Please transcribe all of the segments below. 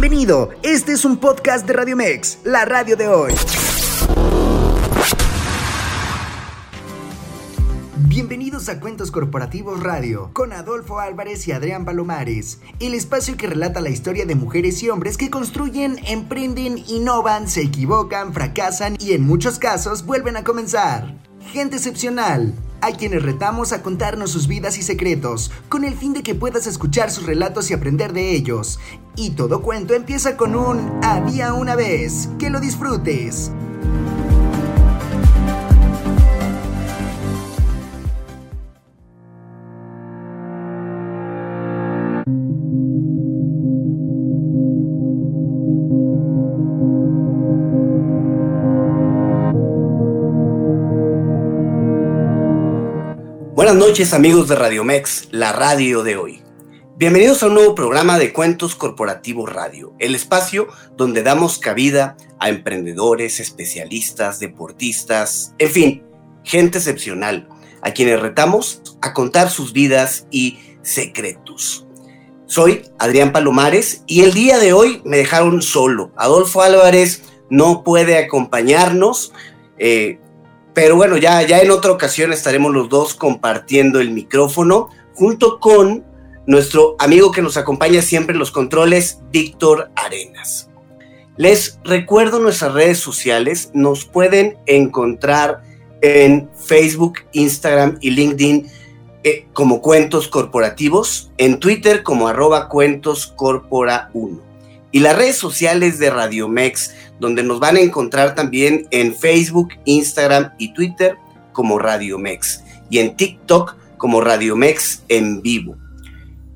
Bienvenido, este es un podcast de Radio Mex, la radio de hoy. Bienvenidos a Cuentos Corporativos Radio con Adolfo Álvarez y Adrián Palomares, el espacio que relata la historia de mujeres y hombres que construyen, emprenden, innovan, se equivocan, fracasan y en muchos casos vuelven a comenzar. Gente excepcional, a quienes retamos a contarnos sus vidas y secretos, con el fin de que puedas escuchar sus relatos y aprender de ellos. Y todo cuento empieza con un había una vez. Que lo disfrutes. Buenas noches amigos de Radio Mex, la radio de hoy. Bienvenidos a un nuevo programa de Cuentos Corporativos Radio, el espacio donde damos cabida a emprendedores, especialistas, deportistas, en fin, gente excepcional, a quienes retamos a contar sus vidas y secretos. Soy Adrián Palomares y el día de hoy me dejaron solo. Adolfo Álvarez no puede acompañarnos. Eh, pero bueno, ya, ya en otra ocasión estaremos los dos compartiendo el micrófono junto con nuestro amigo que nos acompaña siempre en los controles, Víctor Arenas. Les recuerdo nuestras redes sociales, nos pueden encontrar en Facebook, Instagram y LinkedIn eh, como Cuentos Corporativos, en Twitter como arroba Cuentos Corpora 1 y las redes sociales de Radio Mex, donde nos van a encontrar también en Facebook, Instagram y Twitter como Radio Mex y en TikTok como Radio Mex en vivo.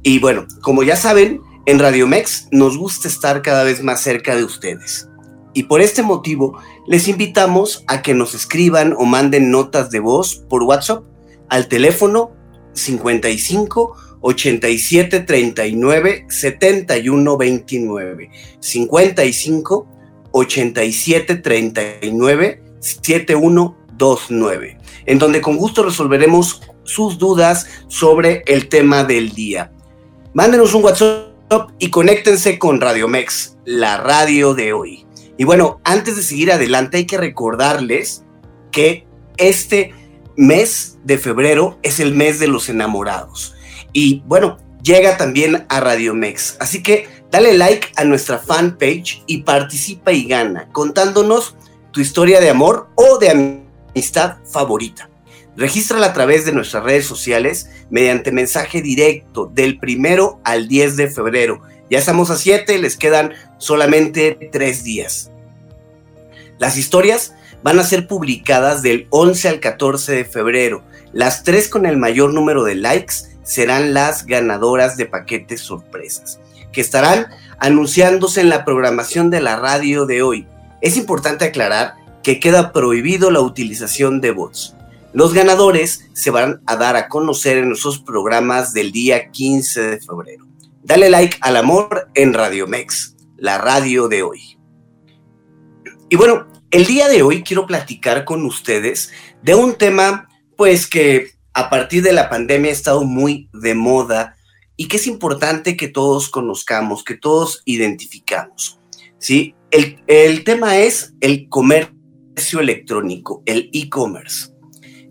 Y bueno, como ya saben, en Radio Mex nos gusta estar cada vez más cerca de ustedes. Y por este motivo, les invitamos a que nos escriban o manden notas de voz por WhatsApp al teléfono 55 87 39 71 29 55 87 39 71 29 en donde con gusto resolveremos sus dudas sobre el tema del día. Mándenos un WhatsApp y conéctense con Radio Mex, la radio de hoy. Y bueno, antes de seguir adelante hay que recordarles que este mes de febrero es el mes de los enamorados. Y bueno, llega también a Radio Mex. Así que dale like a nuestra fanpage y participa y gana, contándonos tu historia de amor o de amistad favorita. Regístrala a través de nuestras redes sociales mediante mensaje directo del primero al 10 de febrero. Ya estamos a 7, les quedan solamente 3 días. Las historias van a ser publicadas del 11 al 14 de febrero. Las tres con el mayor número de likes serán las ganadoras de paquetes sorpresas, que estarán anunciándose en la programación de la radio de hoy. Es importante aclarar que queda prohibido la utilización de bots. Los ganadores se van a dar a conocer en nuestros programas del día 15 de febrero. Dale like al amor en Radio Mex, la radio de hoy. Y bueno, el día de hoy quiero platicar con ustedes de un tema pues que a partir de la pandemia ha estado muy de moda y que es importante que todos conozcamos, que todos identificamos. ¿sí? El, el tema es el comercio electrónico, el e-commerce.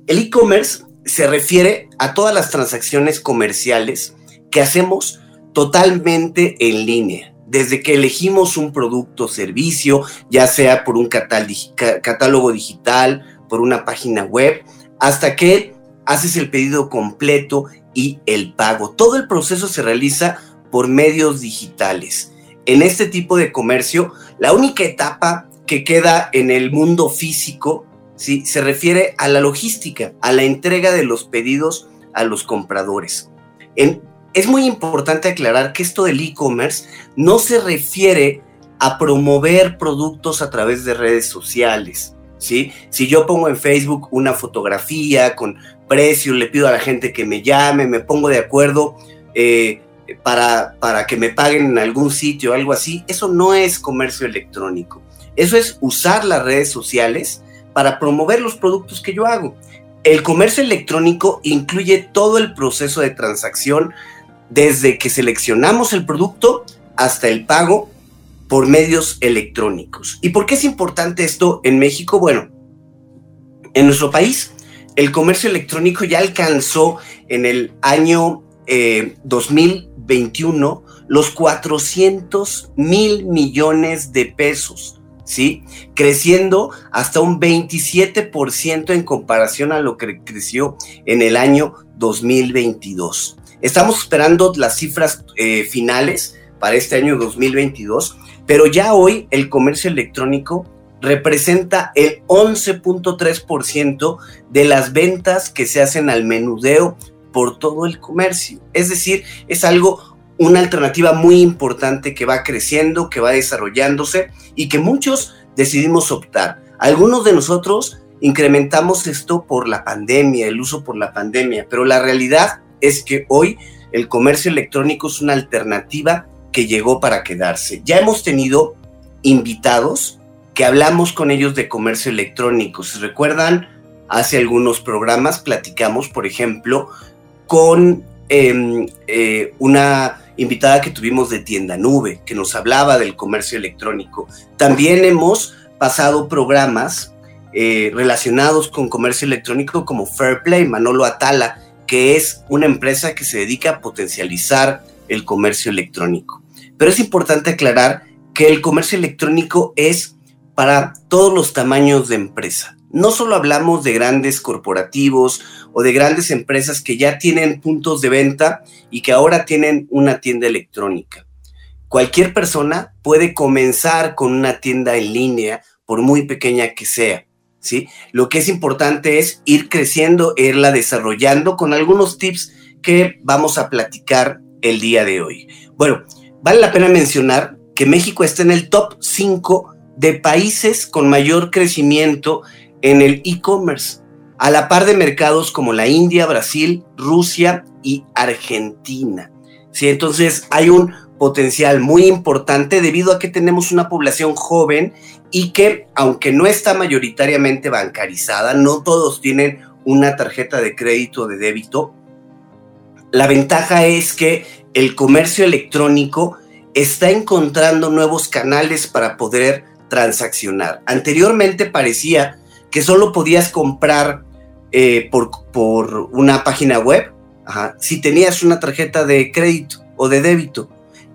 El e-commerce se refiere a todas las transacciones comerciales que hacemos totalmente en línea. Desde que elegimos un producto o servicio, ya sea por un catálogo digital, por una página web, hasta que haces el pedido completo y el pago. Todo el proceso se realiza por medios digitales. En este tipo de comercio, la única etapa que queda en el mundo físico ¿sí? se refiere a la logística, a la entrega de los pedidos a los compradores. es muy importante aclarar que esto del e-commerce no se refiere a promover productos a través de redes sociales. ¿sí? Si yo pongo en Facebook una fotografía con precio, le pido a la gente que me llame, me pongo de acuerdo eh, para, para que me paguen en algún sitio algo así, eso no es comercio electrónico. Eso es usar las redes sociales para promover los productos que yo hago. El comercio electrónico incluye todo el proceso de transacción desde que seleccionamos el producto hasta el pago por medios electrónicos. ¿Y por qué es importante esto en México? Bueno, en nuestro país el comercio electrónico ya alcanzó en el año 2021 eh, los 400 mil millones de pesos, ¿sí? Creciendo hasta un 27% en comparación a lo que creció en el año 2022. Estamos esperando las cifras eh, finales para este año 2022, pero ya hoy el comercio electrónico representa el 11.3% de las ventas que se hacen al menudeo por todo el comercio. Es decir, es algo, una alternativa muy importante que va creciendo, que va desarrollándose y que muchos decidimos optar. Algunos de nosotros incrementamos esto por la pandemia, el uso por la pandemia, pero la realidad es que hoy el comercio electrónico es una alternativa que llegó para quedarse. Ya hemos tenido invitados que hablamos con ellos de comercio electrónico. Si recuerdan, hace algunos programas platicamos, por ejemplo, con em, eh, una invitada que tuvimos de Tienda Nube, que nos hablaba del comercio electrónico. También hemos pasado programas eh, relacionados con comercio electrónico como Fairplay, Manolo Atala, que es una empresa que se dedica a potencializar el comercio electrónico. Pero es importante aclarar que el comercio electrónico es para todos los tamaños de empresa. No solo hablamos de grandes corporativos o de grandes empresas que ya tienen puntos de venta y que ahora tienen una tienda electrónica. Cualquier persona puede comenzar con una tienda en línea, por muy pequeña que sea. ¿sí? Lo que es importante es ir creciendo, irla desarrollando con algunos tips que vamos a platicar el día de hoy. Bueno, vale la pena mencionar que México está en el top 5 de países con mayor crecimiento en el e-commerce, a la par de mercados como la India, Brasil, Rusia y Argentina. ¿Sí? Entonces hay un potencial muy importante debido a que tenemos una población joven y que, aunque no está mayoritariamente bancarizada, no todos tienen una tarjeta de crédito o de débito. La ventaja es que el comercio electrónico está encontrando nuevos canales para poder transaccionar. Anteriormente parecía que solo podías comprar eh, por, por, una página web si tenías una tarjeta de crédito o de débito.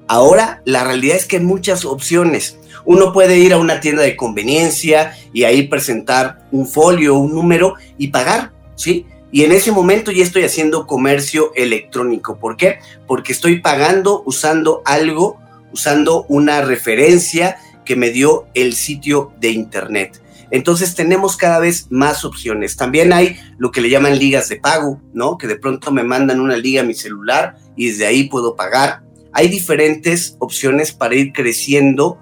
Ahora la realidad es que hay muchas opciones. Uno puede ir a una tienda de conveniencia y ahí presentar un folio, un número y pagar, ¿sí? Y en ese momento ya estoy haciendo comercio electrónico. ¿Por qué? Porque estoy pagando usando algo, usando una referencia que me dio el sitio de internet. Entonces tenemos cada vez más opciones. También hay lo que le llaman ligas de pago, ¿no? Que de pronto me mandan una liga a mi celular y desde ahí puedo pagar. Hay diferentes opciones para ir creciendo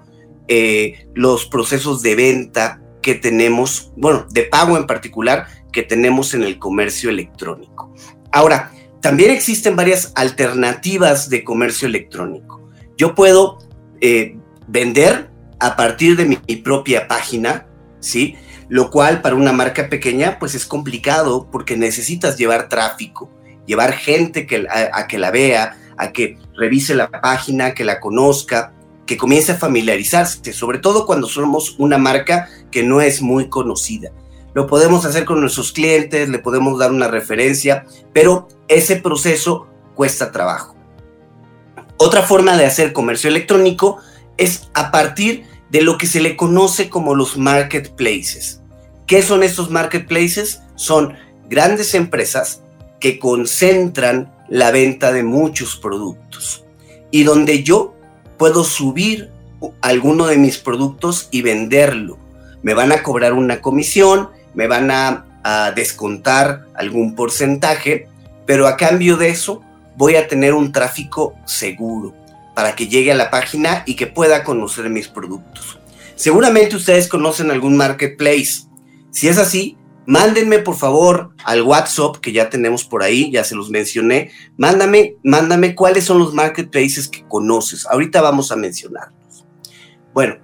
eh, los procesos de venta que tenemos, bueno, de pago en particular, que tenemos en el comercio electrónico. Ahora, también existen varias alternativas de comercio electrónico. Yo puedo eh, vender a partir de mi, propia página, ¿sí? Lo cual para una marca pequeña pues es complicado porque necesitas llevar tráfico, llevar gente que, a, que la vea, a que revise la página, que la conozca, que comience a familiarizarse, sobre todo cuando somos una marca que no es muy conocida. Lo podemos hacer con nuestros clientes, le podemos dar una referencia, pero ese proceso cuesta trabajo. Otra forma de hacer comercio electrónico es a partir de lo que se le conoce como los marketplaces. ¿Qué son estos marketplaces? Son grandes empresas que concentran la venta de muchos productos y donde yo puedo subir alguno de mis productos y venderlo. Me van a cobrar una comisión, me van a, a descontar algún porcentaje, pero a cambio de eso voy a tener un tráfico seguro para que llegue a la página y que pueda conocer mis productos. Seguramente ustedes conocen algún marketplace. Si es así, mándenme por favor al WhatsApp que ya tenemos por ahí, ya se los mencioné. Mándame, mándame cuáles son los marketplaces que conoces. Ahorita vamos a mencionarlos. Bueno,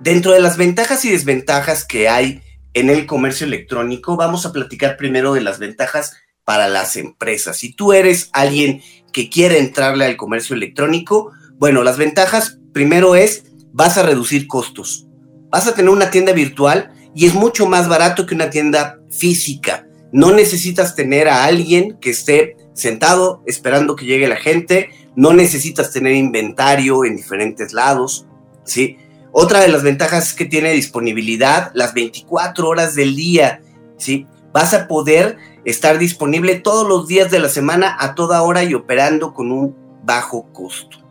dentro de las ventajas y desventajas que hay en el comercio electrónico, vamos a platicar primero de las ventajas para las empresas. Si tú eres alguien que quiere entrarle al comercio electrónico, bueno, las ventajas primero es vas a reducir costos. Vas a tener una tienda virtual y es mucho más barato que una tienda física. No necesitas tener a alguien que esté sentado esperando que llegue la gente, no necesitas tener inventario en diferentes lados, ¿sí? Otra de las ventajas es que tiene disponibilidad las 24 horas del día, ¿sí? Vas a poder estar disponible todos los días de la semana a toda hora y operando con un bajo costo.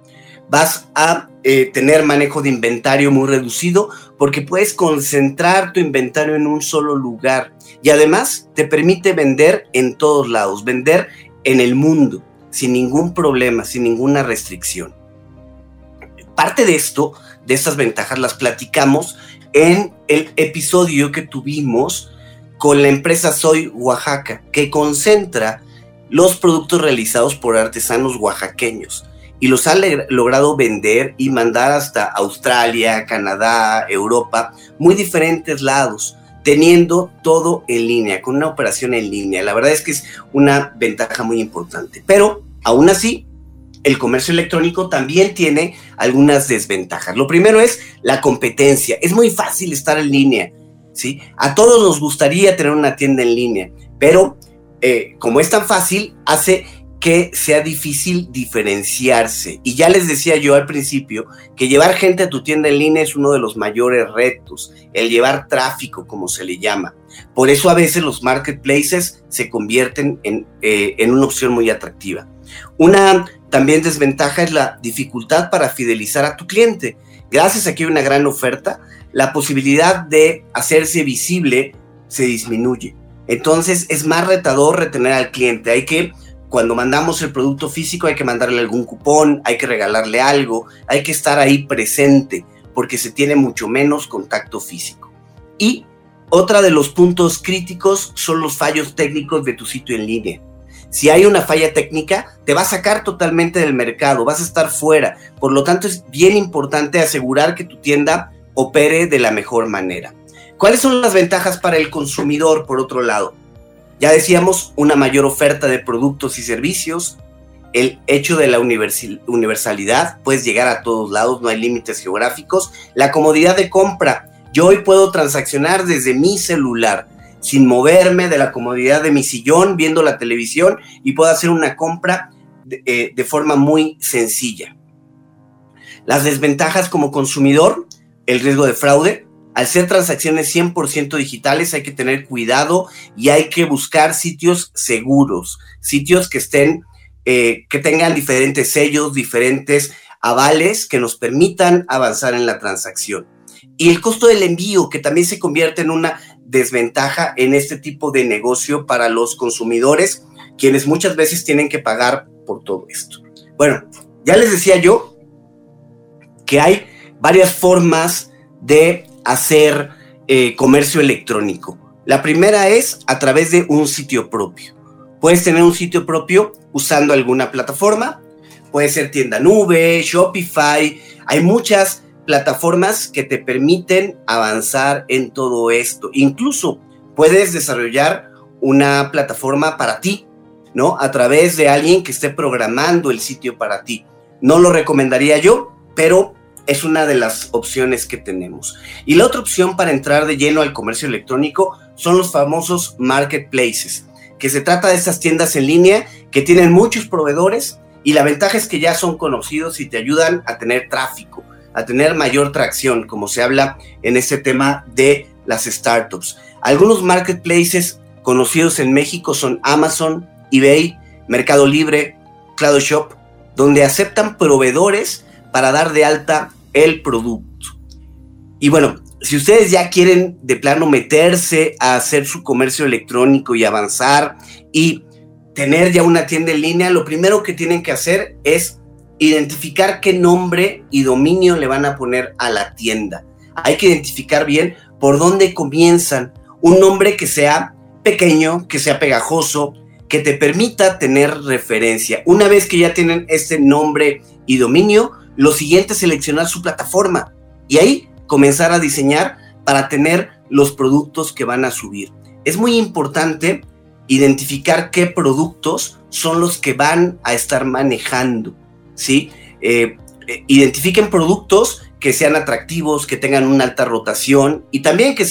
Vas a eh, tener manejo de inventario muy reducido porque puedes concentrar tu inventario en un solo lugar y además te permite vender en todos lados, vender en el mundo sin ningún problema, sin ninguna restricción. Parte de esto, de estas ventajas, las platicamos en el episodio que tuvimos con la empresa Soy Oaxaca, que concentra los productos realizados por artesanos oaxaqueños y los ha logrado vender y mandar hasta Australia, Canadá, Europa, muy diferentes lados, teniendo todo en línea, con una operación en línea. La verdad es que es una ventaja muy importante. Pero aún así, el comercio electrónico también tiene algunas desventajas. Lo primero es la competencia. Es muy fácil estar en línea ¿sí? A todos nos gustaría tener una tienda en línea, pero eh, como es tan fácil, hace que sea difícil diferenciarse. Y ya les decía yo al principio que llevar gente a tu tienda en línea es uno de los mayores retos, el llevar tráfico, como se le llama. Por eso a veces los marketplaces se convierten en, eh, en una opción muy atractiva. Una también desventaja es la dificultad para fidelizar a tu cliente. Gracias a que hay una gran oferta, la posibilidad de hacerse visible se disminuye. Entonces es más retador retener al cliente. Hay que, cuando mandamos el producto físico, hay que mandarle algún cupón, hay que regalarle algo, hay que estar ahí presente, porque se tiene mucho menos contacto físico. Y otra de los puntos críticos son los fallos técnicos de tu sitio en línea. Si hay una falla técnica, te va a sacar totalmente del mercado, vas a estar fuera. Por lo tanto, es bien importante asegurar que tu tienda opere de la mejor manera. ¿Cuáles son las ventajas para el consumidor, por otro lado? Ya decíamos, una mayor oferta de productos y servicios, el hecho de la universalidad, puedes llegar a todos lados, no hay límites geográficos, la comodidad de compra. Yo hoy puedo transaccionar desde mi celular, sin moverme de la comodidad de mi sillón, viendo la televisión y puedo hacer una compra de, eh, de forma muy sencilla. Las desventajas como consumidor, el riesgo de fraude. Al ser transacciones 100% digitales hay que tener cuidado y hay que buscar sitios seguros, sitios que estén, eh, que tengan diferentes sellos, diferentes avales que nos permitan avanzar en la transacción. Y el costo del envío, que también se convierte en una desventaja en este tipo de negocio para los consumidores, quienes muchas veces tienen que pagar por todo esto. Bueno, ya les decía yo que hay varias formas de hacer eh, comercio electrónico. La primera es a través de un sitio propio. Puedes tener un sitio propio usando alguna plataforma. Puede ser tienda nube, Shopify. Hay muchas plataformas que te permiten avanzar en todo esto. Incluso puedes desarrollar una plataforma para ti, ¿no? A través de alguien que esté programando el sitio para ti. No lo recomendaría yo, pero es una de las opciones que tenemos. Y la otra opción para entrar de lleno al comercio electrónico son los famosos marketplaces, que se trata de estas tiendas en línea que tienen muchos proveedores y la ventaja es que ya son conocidos y te ayudan a tener tráfico, a tener mayor tracción, como se habla en este tema de las startups. Algunos marketplaces conocidos en México son Amazon, eBay, Mercado Libre, Cloud Shop, donde aceptan proveedores para dar de alta el producto. Y bueno, si ustedes ya quieren de plano meterse a hacer su comercio electrónico y avanzar y tener ya una tienda en línea, lo primero que tienen que hacer es identificar qué nombre y dominio le van a poner a la tienda. Hay que identificar bien por dónde comienzan. Un nombre que sea pequeño, que sea pegajoso, que te permita tener referencia. Una vez que ya tienen este nombre y dominio, lo siguiente es seleccionar su plataforma y ahí comenzar a diseñar para tener los productos que van a subir. Es muy importante identificar qué productos son los que van a estar manejando, ¿sí? Eh, eh, identifiquen productos que sean atractivos, que tengan una alta rotación y también que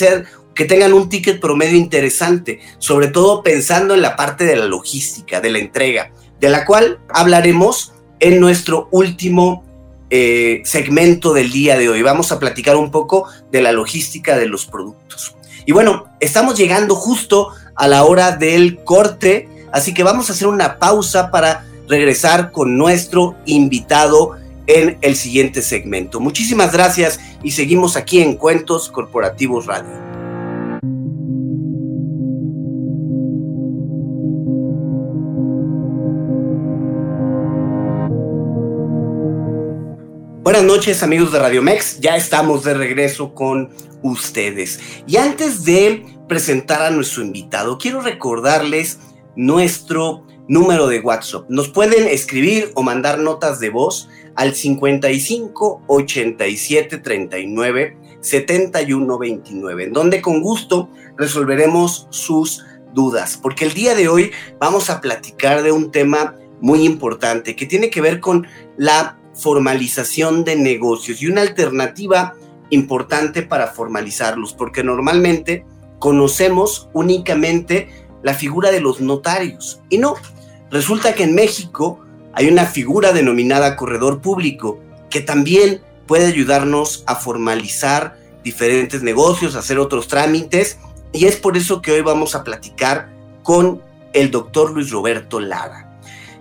que tengan un ticket promedio interesante, sobre todo pensando en la parte de la logística, de la entrega, de la cual hablaremos en nuestro último eh, segmento del día de hoy. Vamos a platicar un poco de la logística de los productos. Y bueno, estamos llegando justo a la hora del corte, así que vamos a hacer una pausa para regresar con nuestro invitado en el siguiente segmento. Muchísimas gracias y seguimos aquí en Cuentos Corporativos Radio. Noches amigos de Radio Mex, ya estamos de regreso con ustedes. Y antes de presentar a nuestro invitado, quiero recordarles nuestro número de WhatsApp. Nos pueden escribir o mandar notas de voz al 55 87 39 71 29, en donde con gusto resolveremos sus dudas, porque el día de hoy vamos a platicar de un tema muy importante que tiene que ver con la formalización de negocios y una alternativa importante para formalizarlos, porque normalmente conocemos únicamente la figura de los notarios. Y no, resulta que en México hay una figura denominada corredor público que también puede ayudarnos a formalizar diferentes negocios, hacer otros trámites, y es por eso que hoy vamos a platicar con el doctor Luis Roberto Lara.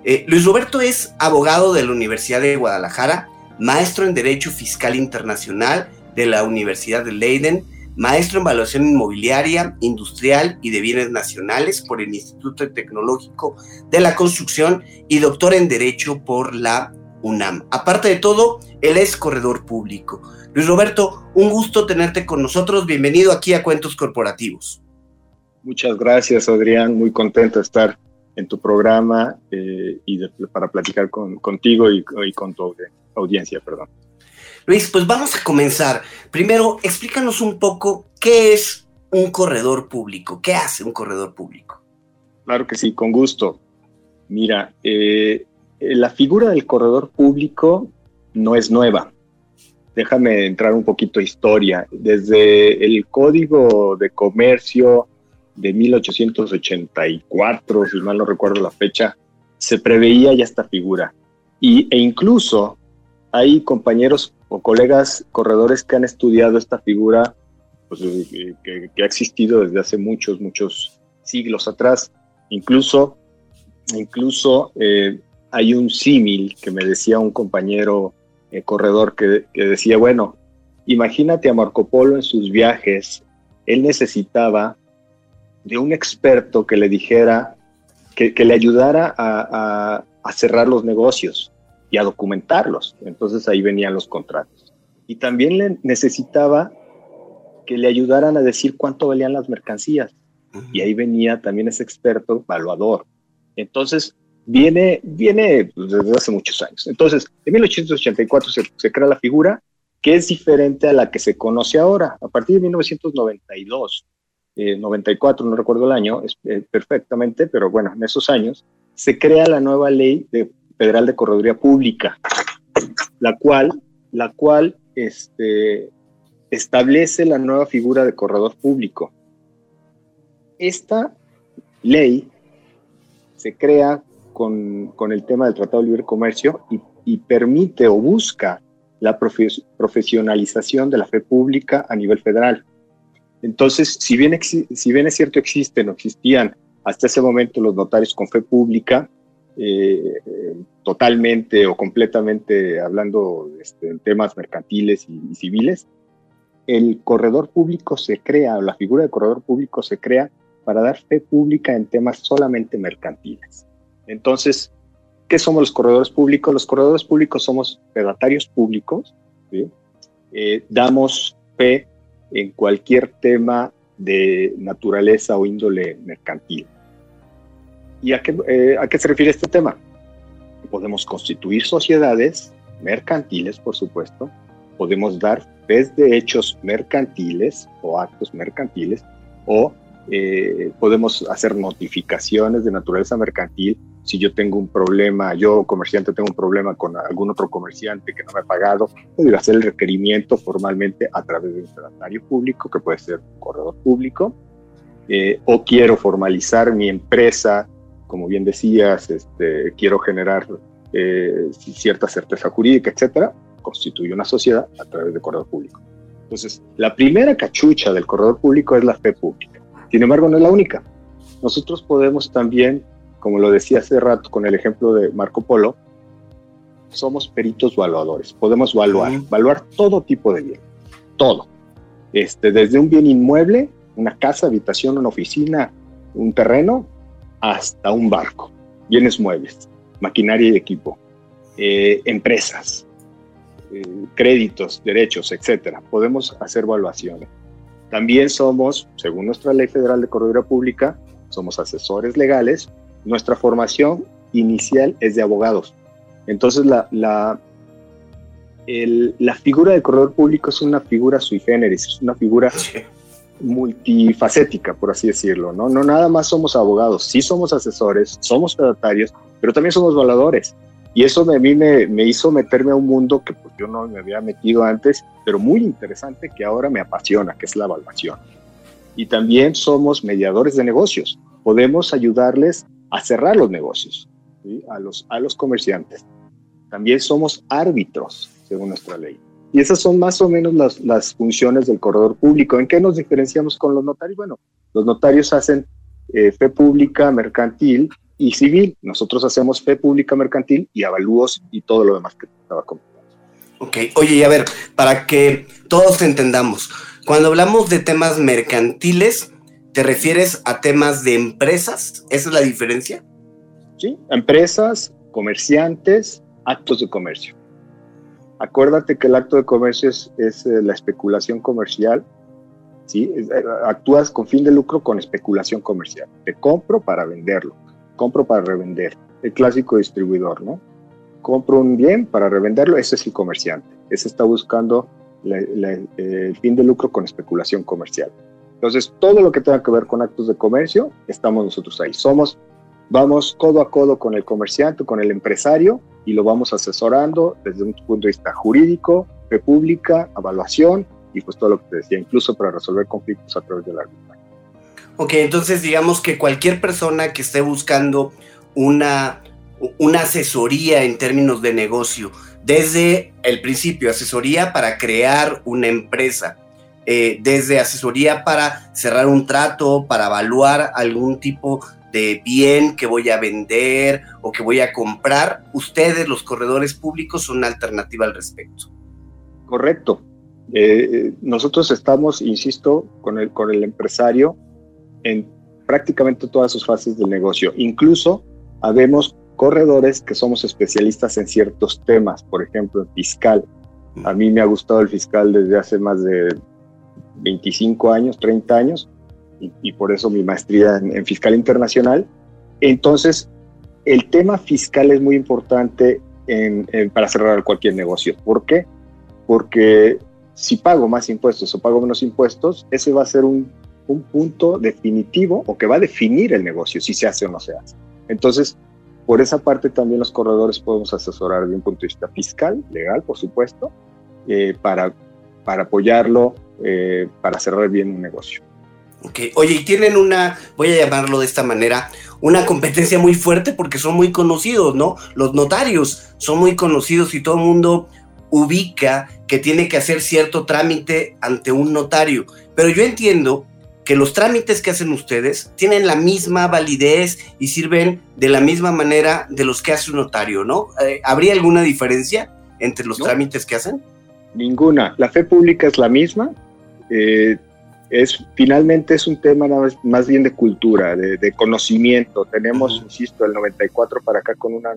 Eh, Luis Roberto es abogado de la Universidad de Guadalajara, maestro en Derecho Fiscal Internacional de la Universidad de Leiden, maestro en Evaluación Inmobiliaria, Industrial y de Bienes Nacionales por el Instituto Tecnológico de la Construcción y doctor en Derecho por la UNAM. Aparte de todo, él es corredor público. Luis Roberto, un gusto tenerte con nosotros. Bienvenido aquí a Cuentos Corporativos. Muchas gracias, Adrián. Muy contento de estar en tu programa eh, y para platicar contigo y, con tu audiencia, perdón. Luis, pues vamos a comenzar. Primero, explícanos un poco qué es un corredor público, qué hace un corredor público. Claro que sí, con gusto. Mira, eh, la figura del corredor público no es nueva. Déjame entrar un poquito a historia. Desde el Código de Comercio de 1884, si mal no recuerdo la fecha, se preveía ya esta figura. Y, e incluso hay compañeros o colegas corredores que han estudiado esta figura pues, eh, que, ha existido desde hace muchos, muchos siglos atrás. Incluso, incluso eh, hay un símil que me decía un compañero eh, corredor que, que decía, bueno, imagínate a Marco Polo en sus viajes, él necesitaba de un experto que le dijera, que, le ayudara a, cerrar los negocios y a documentarlos. Entonces ahí venían los contratos. Y también le necesitaba que le ayudaran a decir cuánto valían las mercancías. Y ahí venía también ese experto evaluador. Entonces, viene, viene pues, desde hace muchos años. Entonces, en 1884 se, se, crea la figura que es diferente a la que se conoce ahora. A partir de 1992 94, eh, no recuerdo el año eh, perfectamente, pero bueno, en esos años, se crea la nueva ley de, federal de correduría pública, la cual, la cual este, establece la nueva figura de corredor público. Esta ley se crea con, con el tema del Tratado de Libre Comercio y permite o busca la profesionalización de la fe pública a nivel federal. Entonces, si bien, es cierto existen o existían hasta ese momento los notarios con fe pública, eh, totalmente o completamente hablando este, en temas mercantiles y, civiles, el corredor público se crea, la figura de corredor público se crea para dar fe pública en temas solamente mercantiles. Entonces, ¿qué somos los corredores públicos? Los corredores públicos somos fedatarios públicos, eh, damos fe en cualquier tema de naturaleza o índole mercantil. ¿Y a qué, eh, a qué se refiere este tema? Podemos constituir sociedades mercantiles, por supuesto, podemos dar fe de hechos mercantiles o actos mercantiles, o eh, podemos hacer notificaciones de naturaleza mercantil si yo tengo un problema, yo comerciante tengo un problema con algún otro comerciante que no me ha pagado, puedo hacer el requerimiento formalmente a través de un secretario público, que puede ser un corredor público, eh, o quiero formalizar mi empresa, como bien decías, este, quiero generar eh, cierta certeza jurídica, etcétera, constituye una sociedad a través de corredor público. Entonces, la primera cachucha del corredor público es la fe pública. Sin embargo, no es la única. Nosotros podemos también como lo decía hace rato con el ejemplo de Marco Polo, somos peritos valuadores. Podemos evaluar, evaluar todo tipo de bien, todo. Este, desde un bien inmueble, una casa, habitación, una oficina, un terreno, hasta un barco, bienes muebles, maquinaria y equipo, eh, empresas, eh, créditos, derechos, etcétera. Podemos hacer evaluaciones. También somos, según nuestra ley federal de corredora pública, somos asesores legales nuestra formación inicial es de abogados. Entonces, la, la, la figura del corredor público es una figura sui generis, es una figura multifacética, por así decirlo, ¿no? No nada más somos abogados, sí somos asesores, somos fedatarios, pero también somos valadores. Y eso a mí me, me, hizo meterme a un mundo que pues, yo no me había metido antes, pero muy interesante que ahora me apasiona, que es la evaluación. Y también somos mediadores de negocios. Podemos ayudarles a cerrar los negocios, a, los, a los comerciantes. También somos árbitros, según nuestra ley. Y esas son más o menos las, las funciones del corredor público. ¿En qué nos diferenciamos con los notarios? Bueno, los notarios hacen eh, fe pública, mercantil y civil. Nosotros hacemos fe pública, mercantil y avalúos y todo lo demás que estaba comentando. Ok, oye, y a ver, para que todos entendamos, cuando hablamos de temas mercantiles, ¿Te refieres a temas de empresas? ¿Esa es la diferencia? Sí, empresas, comerciantes, actos de comercio. Acuérdate que el acto de comercio es, eh, la especulación comercial. ¿sí? Eh, actúas con fin de lucro con especulación comercial. Te compro para venderlo, compro para revender. El clásico distribuidor, ¿no? Compro un bien para revenderlo, ese es el comerciante. Ese está buscando el fin de lucro con especulación comercial. Entonces, todo lo que tenga que ver con actos de comercio, estamos nosotros ahí. Somos, vamos codo a codo con el comerciante, con el empresario, y lo vamos asesorando desde un punto de vista jurídico, república, evaluación, y pues todo lo que te decía, incluso para resolver conflictos a través de la arbitraje. Ok, entonces digamos que cualquier persona que esté buscando una, una asesoría en términos de negocio, desde el principio, asesoría para crear una empresa, eh, desde asesoría para cerrar un trato, para evaluar algún tipo de bien que voy a vender o que voy a comprar, ustedes, los corredores públicos, son una alternativa al respecto. Correcto. Eh, nosotros estamos, insisto, con el, con el empresario en prácticamente todas sus fases del negocio. Incluso habemos corredores que somos especialistas en ciertos temas, por ejemplo, fiscal. A mí me ha gustado el fiscal desde hace más de 25 años, 30 años, y, por eso mi maestría en, fiscal internacional. Entonces, el tema fiscal es muy importante para cerrar cualquier negocio. ¿Por qué? Porque si pago más impuestos o pago menos impuestos, ese va a ser un, un punto definitivo o que va a definir el negocio, si se hace o no se hace. Entonces, por esa parte también los corredores podemos asesorar de un punto de vista fiscal, legal, por supuesto, eh, para, para apoyarlo eh, para cerrar bien un negocio. Ok, oye, y tienen una, voy a llamarlo de esta manera, una competencia muy fuerte porque son muy conocidos, ¿no? Los notarios son muy conocidos y todo el mundo ubica que tiene que hacer cierto trámite ante un notario. Pero yo entiendo que los trámites que hacen ustedes tienen la misma validez y sirven de la misma manera de los que hace un notario, ¿no? Eh, ¿Habría alguna diferencia entre los trámites que hacen? Ninguna. La fe pública es la misma. Eh, es, finalmente es un tema más, bien de cultura, de, conocimiento. Tenemos, insisto, el 94 para acá con una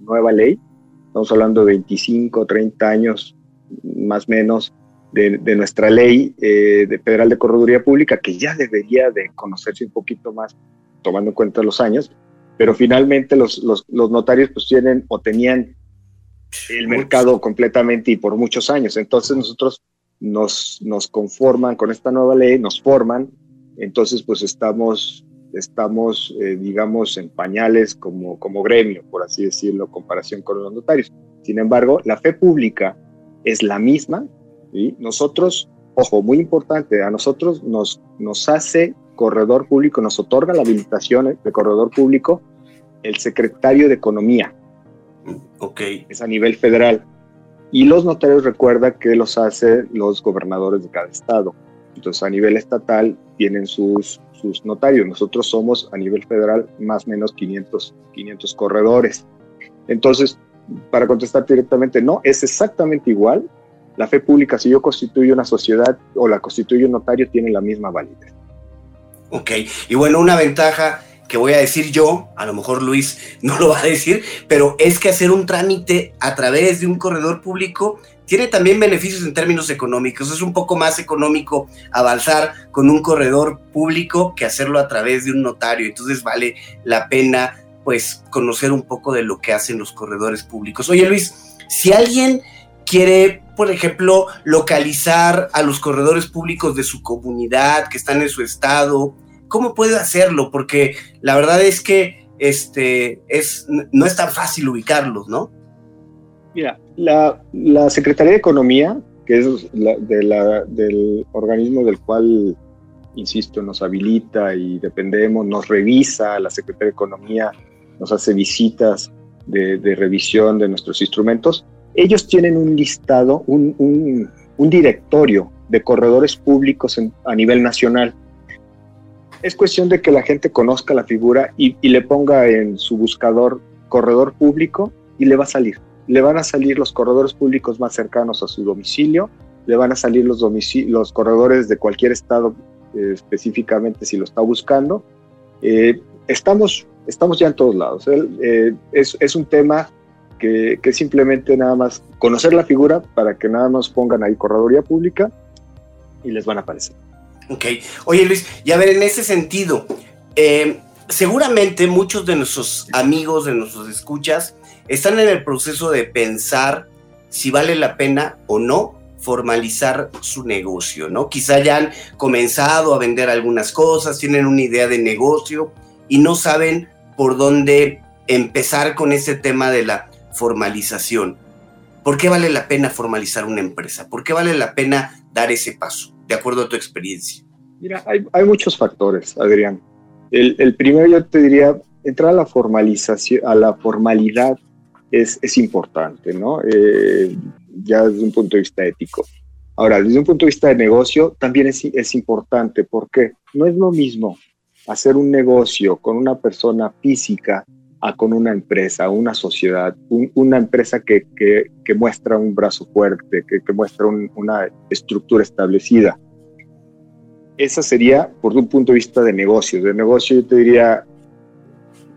nueva ley. Estamos hablando de 25, 30 años más o menos de, nuestra ley eh, de federal de correduría pública, que ya debería de conocerse un poquito más, tomando en cuenta los años, pero finalmente los, los, los notarios pues tienen o tenían el mercado completamente y por muchos años. Entonces nosotros nos, nos conforman con esta nueva ley, nos forman, entonces pues estamos estamos, eh, digamos, en pañales como, como gremio, por así decirlo, en comparación con los notarios. Sin embargo, la fe pública es la misma y nosotros, ojo, muy importante, a nosotros nos, nos hace corredor público, nos otorga la habilitación de corredor público el secretario de Economía. Ok. Es a nivel federal. Y los notarios recuerda que los hace los gobernadores de cada estado. Entonces, a nivel estatal tienen sus, sus notarios. Nosotros somos a nivel federal más o menos 500, 500 corredores. Entonces, para contestar directamente, no, es exactamente igual. La fe pública, si yo constituyo una sociedad o la constituye un notario, tiene la misma validez. Ok, y bueno, una ventaja que voy a decir yo, a lo mejor Luis no lo va a decir, pero es que hacer un trámite a través de un corredor público tiene también beneficios en términos económicos. Es un poco más económico avanzar con un corredor público que hacerlo a través de un notario. Entonces vale la pena pues conocer un poco de lo que hacen los corredores públicos. Oye Luis, si alguien quiere, por ejemplo, localizar a los corredores públicos de su comunidad que están en su estado, ¿cómo puede hacerlo? Porque la verdad es que este, es, no es tan fácil ubicarlos, ¿no? Mira, la, la Secretaría de Economía, que es de la, del organismo del cual, insisto, nos habilita y dependemos, nos revisa, la Secretaría de Economía nos hace visitas de, de revisión de nuestros instrumentos, ellos tienen un listado, un, un directorio de corredores públicos a nivel nacional. Es cuestión de que la gente conozca la figura y, le ponga en su buscador corredor público y le va a salir. Le van a salir los corredores públicos más cercanos a su domicilio, le van a salir los, los corredores de cualquier estado eh, específicamente si lo está buscando. Eh, estamos, estamos ya en todos lados. Eh, es, es un tema que, que, simplemente nada más conocer la figura para que nada más pongan ahí corredoría pública y les van a aparecer. Ok. Oye Luis, y a ver, en ese sentido, eh, seguramente muchos de nuestros amigos, de nuestros escuchas, están en el proceso de pensar si vale la pena o no formalizar su negocio, ¿no? Quizá ya han comenzado a vender algunas cosas, tienen una idea de negocio y no saben por dónde empezar con ese tema de la formalización. ¿Por qué vale la pena formalizar una empresa? ¿Por qué vale la pena dar ese paso, de acuerdo a tu experiencia? Mira, hay, muchos factores, Adrián. El, el, primero yo te diría, entrar a la formalización, a la formalidad es, es importante, ¿no? Eh, ya desde un punto de vista ético. Ahora, desde un punto de vista de negocio, también es, es importante porque no es lo mismo hacer un negocio con una persona física a con una empresa, una sociedad, un, una empresa que, que, muestra un brazo fuerte, que, que muestra un, una estructura establecida. Esa sería por un punto de vista de negocio. De negocio yo te diría,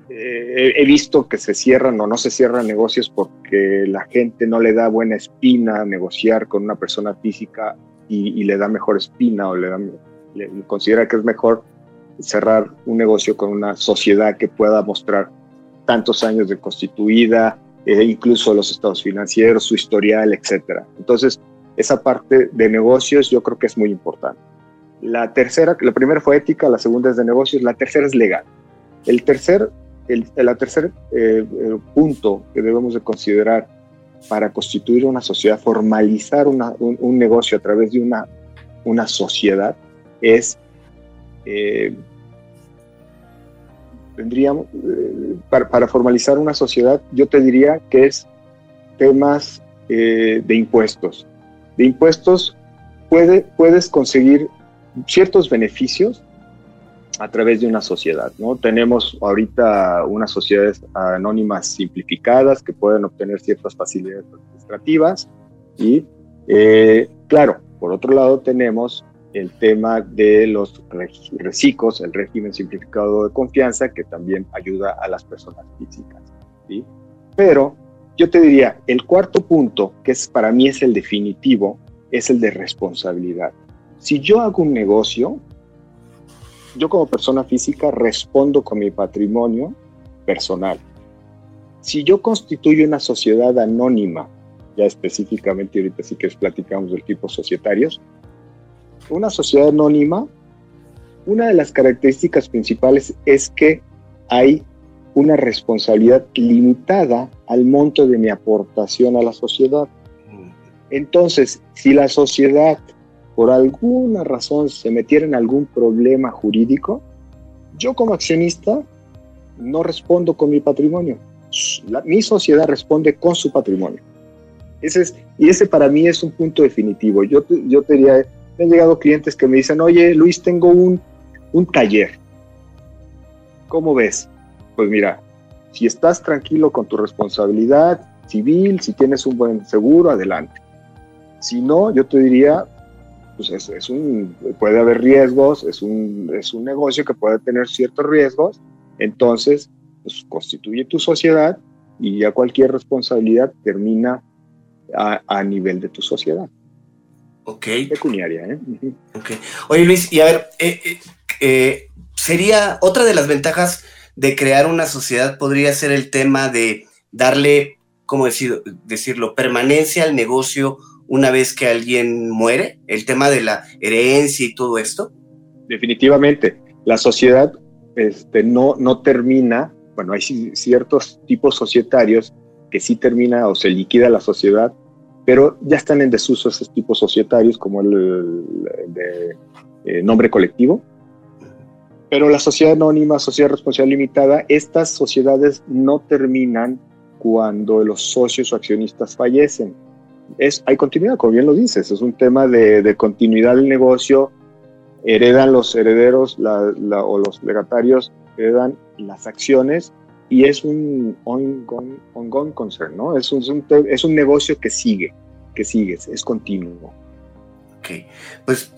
eh, he visto que se cierran o no se cierran negocios porque la gente no le da buena espina negociar con una persona física y, y le da mejor espina o le, da, le considera que es mejor cerrar un negocio con una sociedad que pueda mostrar tantos años de constituida, eh, incluso los estados financieros, su historial, etcétera. Entonces, esa parte de negocios yo creo que es muy importante. La tercera, la primera fue ética, la segunda es de negocios, la tercera es legal. El tercer, el, el tercer eh, el punto que debemos de considerar para constituir una sociedad, formalizar una, un, un, negocio a través de una, una sociedad, es eh, tendríamos, eh, para, para, formalizar una sociedad, yo te diría que es temas eh, de impuestos. De impuestos puede, puedes conseguir ciertos beneficios a través de una sociedad, ¿no? Tenemos ahorita unas sociedades anónimas simplificadas que pueden obtener ciertas facilidades administrativas y, eh, claro, por otro lado tenemos el tema de los reciclos, el régimen simplificado de confianza, que también ayuda a las personas físicas. ¿sí? Pero yo te diría, el cuarto punto, que es, para mí es el definitivo, es el de responsabilidad. Si yo hago un negocio, yo como persona física respondo con mi patrimonio personal. Si yo constituyo una sociedad anónima, ya específicamente ahorita sí que platicamos del tipo societarios, una sociedad anónima, una de las características principales es que hay una responsabilidad limitada al monto de mi aportación a la sociedad. Entonces, si la sociedad por alguna razón se metiera en algún problema jurídico, yo como accionista no respondo con mi patrimonio. mi sociedad responde con su patrimonio. Ese es, y ese para mí es un punto definitivo. Yo, yo te diría, me han llegado clientes que me dicen, oye Luis, tengo un, un taller. ¿Cómo ves? Pues mira, si estás tranquilo con tu responsabilidad civil, si tienes un buen seguro, adelante. Si no, yo te diría, pues es, un, puede haber riesgos, es un, es un negocio que puede tener ciertos riesgos, entonces pues, constituye tu sociedad y ya cualquier responsabilidad termina a, nivel de tu sociedad. Ok. Pecuniaria, ¿eh? Oye Luis, y a ver, eh, eh, eh, sería otra de las ventajas de crear una sociedad podría ser el tema de darle, ¿cómo decir, decirlo?, permanencia al negocio una vez que alguien muere, el tema de la herencia y todo esto. Definitivamente, la sociedad este, no, no termina, bueno, hay ciertos tipos societarios que sí termina o se liquida la sociedad, pero ya están en desuso esos tipos societarios como el, de eh, nombre colectivo. Pero la sociedad anónima, sociedad responsable limitada, estas sociedades no terminan cuando los socios o accionistas fallecen. Es, hay continuidad, como bien lo dices, es un tema de, continuidad del negocio, heredan los herederos o los legatarios, heredan las acciones y es un ongoing, concern, ¿no? Es un, es un, negocio que sigue, que sigue, es continuo. Ok, pues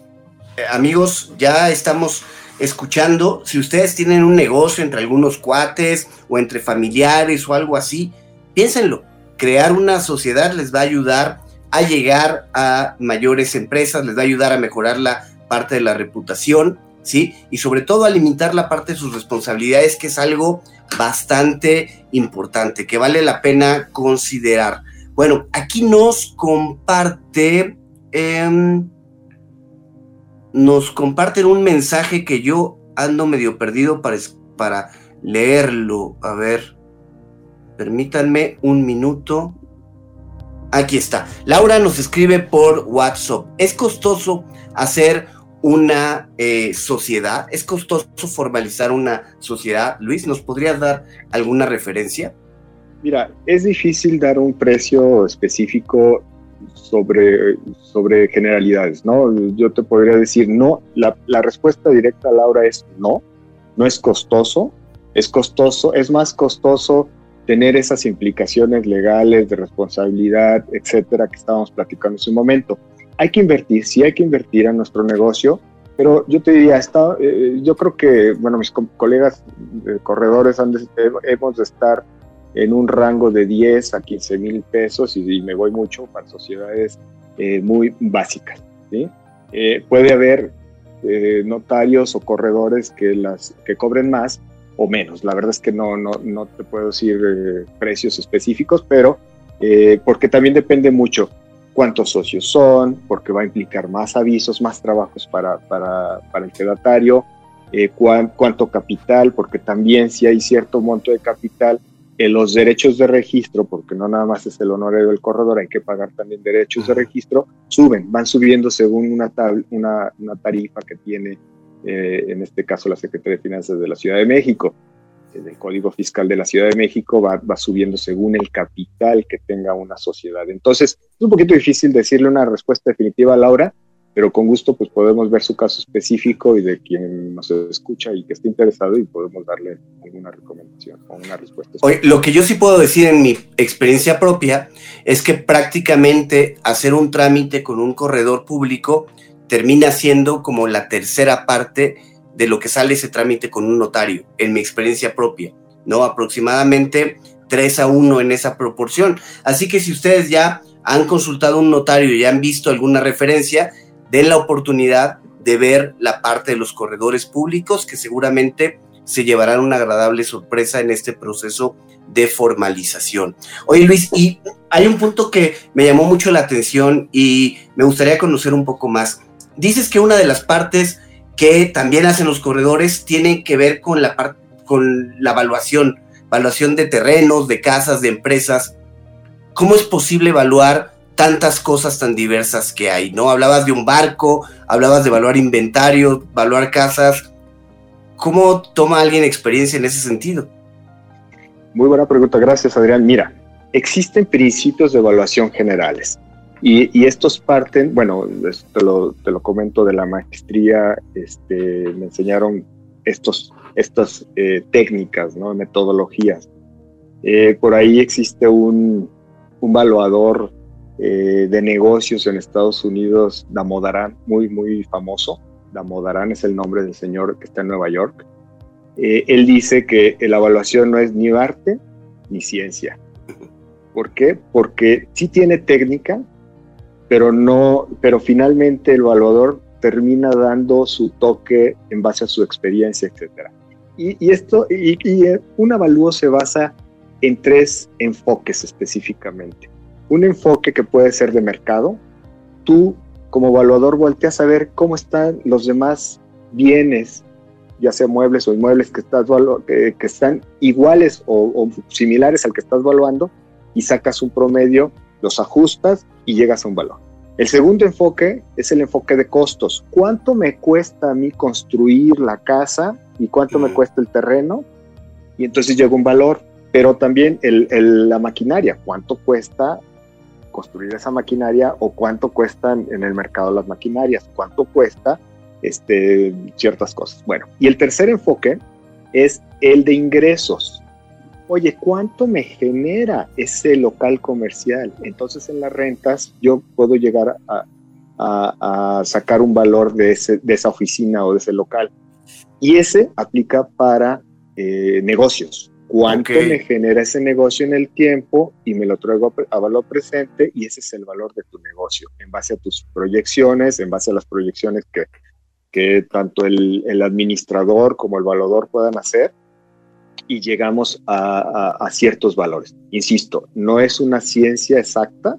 eh, amigos, ya estamos escuchando. Si ustedes tienen un negocio entre algunos cuates o entre familiares o algo así, piénsenlo. Crear una sociedad les va a ayudar a llegar a mayores empresas, les va a ayudar a mejorar la parte de la reputación, ¿sí? Y sobre todo a limitar la parte de sus responsabilidades, que es algo bastante importante, que vale la pena considerar. Bueno, aquí nos comparte, em, nos comparten un mensaje que yo ando medio perdido para, para leerlo. A ver, permítanme un minuto. Aquí está. Laura nos escribe por WhatsApp. Es costoso hacer una eh, sociedad? ¿Es costoso formalizar una sociedad? Luis, ¿nos podrías dar alguna referencia? Mira, es difícil dar un precio específico sobre, sobre generalidades, ¿no? Yo te podría decir no, la, la respuesta directa, Laura, es no, no es costoso, es costoso, es más costoso tener esas implicaciones legales de responsabilidad, etcétera, que estábamos platicando en su momento hay que invertir, sí hay que invertir en nuestro negocio, pero yo te diría, está, eh, yo creo que, bueno, mis colegas corredores han hemos de estar en un rango de 10 a 15 mil pesos y, me voy mucho para sociedades eh, muy básicas. ¿sí? Eh, puede haber notarios o corredores que, las, que cobren más o menos. La verdad es que no, no, no te puedo decir precios específicos, pero porque también depende mucho cuántos socios son, porque va a implicar más avisos, más trabajos para, para, para el fedatario, eh, cuánto capital, porque también si hay cierto monto de capital, en los derechos de registro, porque no nada más es el honorario del corredor, hay que pagar también derechos de registro, suben, van subiendo según una, una, una tarifa que tiene, eh, en este caso, la Secretaría de Finanzas de la Ciudad de México el Código Fiscal de la Ciudad de México va, subiendo según el capital que tenga una sociedad. Entonces, es un poquito difícil decirle una respuesta definitiva a Laura, pero con gusto pues podemos ver su caso específico y de quien nos escucha y que esté interesado y podemos darle alguna recomendación o una respuesta. Oye, lo que yo sí puedo decir en mi experiencia propia es que prácticamente hacer un trámite con un corredor público termina siendo como la tercera parte de lo que sale ese trámite con un notario, en mi experiencia propia, ¿no? Aproximadamente 3 a 1 en esa proporción. Así que si ustedes ya han consultado un notario y han visto alguna referencia, den la oportunidad de ver la parte de los corredores públicos que seguramente se llevarán una agradable sorpresa en este proceso de formalización. Oye Luis, y hay un punto que me llamó mucho la atención y me gustaría conocer un poco más. Dices que una de las partes que también hacen los corredores tiene que ver con la, con la evaluación, evaluación de terrenos, de casas, de empresas. ¿Cómo es posible evaluar tantas cosas tan diversas que hay? ¿no? Hablabas de un barco, hablabas de evaluar inventario, evaluar casas. ¿Cómo toma alguien experiencia en ese sentido? Muy buena pregunta, gracias Adrián. Mira, existen principios de evaluación generales y, estos parten, bueno, te lo, te lo, comento de la maestría, este, me enseñaron estos, estas eh, técnicas, ¿no? metodologías. Eh, por ahí existe un, un evaluador eh, de negocios en Estados Unidos, Damodaran, muy, muy famoso. Damodaran es el nombre del señor que está en Nueva York. él dice que la evaluación no es ni arte ni ciencia. ¿Por qué? Porque sí tiene técnica, pero no, pero finalmente el evaluador termina dando su toque en base a su experiencia, etcétera. Y, esto, y, un avalúo se basa en tres enfoques específicamente. Un enfoque que puede ser de mercado. Tú, como evaluador, volteas a ver cómo están los demás bienes, ya sea muebles o inmuebles que están iguales o, o similares al que estás evaluando y sacas un promedio, los ajustas y llegas a un valor. El segundo enfoque es el enfoque de costos. ¿Cuánto me cuesta a mí construir la casa y cuánto me cuesta el terreno? Y entonces llega un valor, pero también la maquinaria. ¿Cuánto cuesta construir esa maquinaria o cuánto cuestan en el mercado las maquinarias? ¿Cuánto cuesta este, ciertas cosas? Bueno, y el tercer enfoque es el de ingresos oye, ¿cuánto me genera ese local comercial? Entonces en las rentas yo puedo llegar a, sacar un valor de, esa oficina o de ese local. Y ese aplica para eh, negocios. ¿Cuánto me genera ese negocio en el tiempo y me lo traigo a, valor presente? Y ese es el valor de tu negocio, en base a tus proyecciones, en base a las proyecciones que, que tanto el, el administrador como el valuador puedan hacer y llegamos a, ciertos valores. Insisto, no es una ciencia exacta,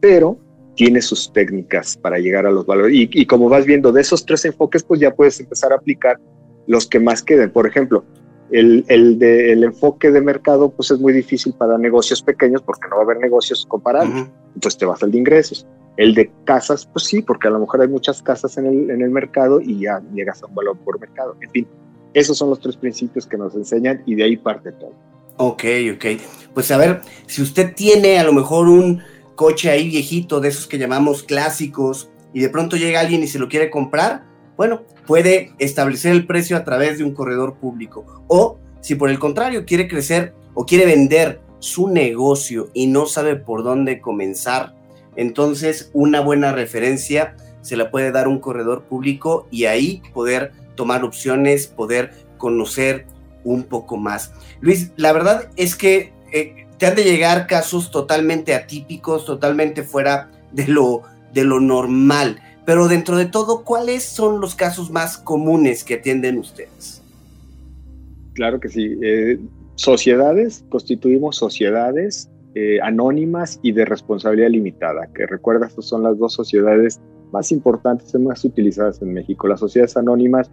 pero tiene sus técnicas para llegar a los valores. Y, como vas viendo de esos tres enfoques, pues ya puedes empezar a aplicar los que más queden. Por ejemplo, el, el, de, el enfoque de mercado, pues es muy difícil para negocios pequeños porque no va a haber negocios comparables. Entonces te vas al de ingresos. El de casas, pues sí, porque a lo mejor hay muchas casas en el, en el mercado y ya llegas a un valor por mercado. En fin, esos son los tres principios que nos enseñan y de ahí parte todo. Ok, ok. Pues a ver, si usted tiene a lo mejor un coche ahí viejito, de esos que llamamos clásicos, y de pronto llega alguien y se lo quiere comprar, bueno, puede establecer el precio a través de un corredor público. O si por el contrario quiere crecer o quiere vender su negocio y no sabe por dónde comenzar, entonces una buena referencia se la puede dar un corredor público y ahí poder tomar opciones, poder conocer un poco más. Luis, la verdad es que eh, te han de llegar casos totalmente atípicos, totalmente fuera de lo, de lo normal, pero dentro de todo, ¿cuáles son los casos más comunes que atienden ustedes? Claro que sí. Eh, sociedades, constituimos sociedades eh, anónimas y de responsabilidad limitada, que recuerda, estas son las dos sociedades más importantes y más utilizadas en México. Las sociedades anónimas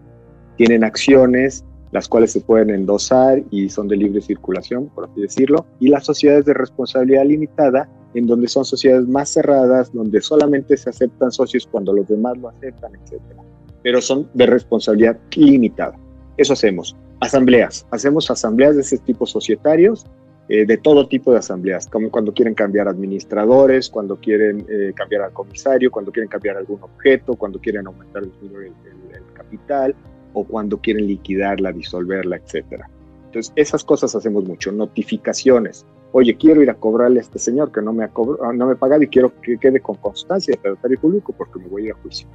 tienen acciones, las cuales se pueden endosar y son de libre circulación, por así decirlo, y las sociedades de responsabilidad limitada, en donde son sociedades más cerradas, donde solamente se aceptan socios cuando los demás lo aceptan, etc. Pero son de responsabilidad limitada. Eso hacemos. Asambleas. Hacemos asambleas de ese tipo societarios, eh, de todo tipo de asambleas, como cuando quieren cambiar administradores, cuando quieren eh, cambiar al comisario, cuando quieren cambiar algún objeto, cuando quieren aumentar el, el capital, o cuando quieren liquidarla, disolverla, etcétera. Entonces, esas cosas hacemos mucho. Notificaciones. Oye, quiero ir a cobrarle a este señor que no me ha, ah, no me ha pagado y quiero que quede con constancia de notario público porque me voy a ir a juicio.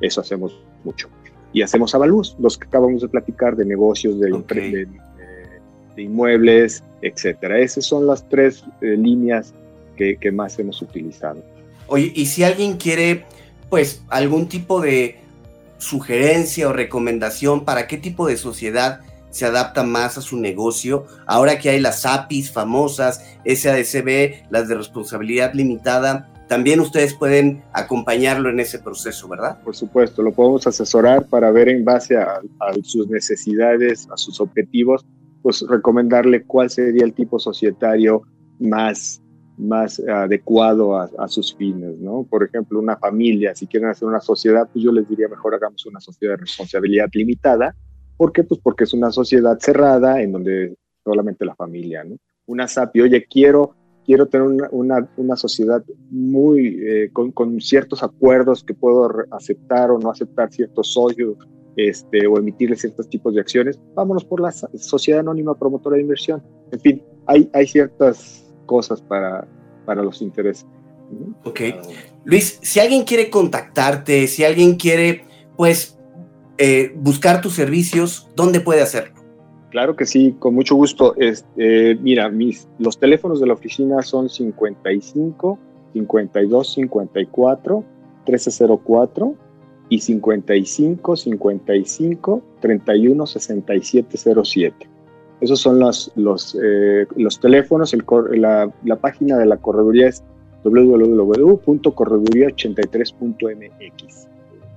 Eso hacemos mucho. Y hacemos avalúos, los que acabamos de platicar, de negocios, de, de, inmuebles, etcétera. Esas son las tres eh, líneas que, que más hemos utilizado. Oye, y si alguien quiere, pues, algún tipo de sugerencia o recomendación para qué tipo de sociedad se adapta más a su negocio. Ahora que hay las APIs famosas, SADCB, las de responsabilidad limitada, también ustedes pueden acompañarlo en ese proceso, ¿verdad? Por supuesto, lo podemos asesorar para ver en base a, sus necesidades, a sus objetivos, pues recomendarle cuál sería el tipo societario más más adecuado a, a, sus fines, ¿no? Por ejemplo, una familia, si quieren hacer una sociedad, pues yo les diría mejor hagamos una sociedad de responsabilidad limitada. ¿Por qué? Pues porque es una sociedad cerrada en donde solamente la familia, ¿no? Una SAPI, oye, quiero quiero tener una, una, sociedad muy eh, con, con, ciertos acuerdos que puedo aceptar o no aceptar ciertos socios este, o emitirle ciertos tipos de acciones, vámonos por la sociedad anónima promotora de inversión. En fin, hay, hay ciertas cosas para, para los intereses. Ok. Luis, si alguien quiere contactarte, si alguien quiere, pues, eh, buscar tus servicios, ¿dónde puede hacerlo? Claro que sí, con mucho gusto. Este, mira, mis, los teléfonos de la oficina son 55 52 54 1304 y 55 55 31 67 07. Esos son los, eh, los teléfonos. El, la, la, página de la correduría es www.correduría83.mx.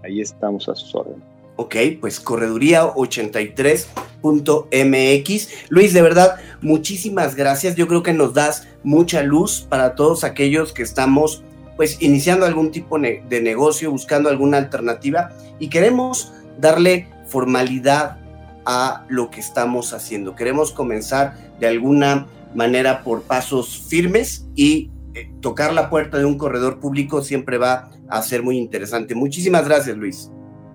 Ahí estamos a sus órdenes. Ok, pues correduría83.mx. Luis, de verdad, muchísimas gracias. Yo creo que nos das mucha luz para todos aquellos que estamos pues iniciando algún tipo de negocio, buscando alguna alternativa y queremos darle formalidad a lo que estamos haciendo. Queremos comenzar de alguna manera por pasos firmes y eh, tocar la puerta de un corredor público siempre va a ser muy interesante. Muchísimas gracias, Luis.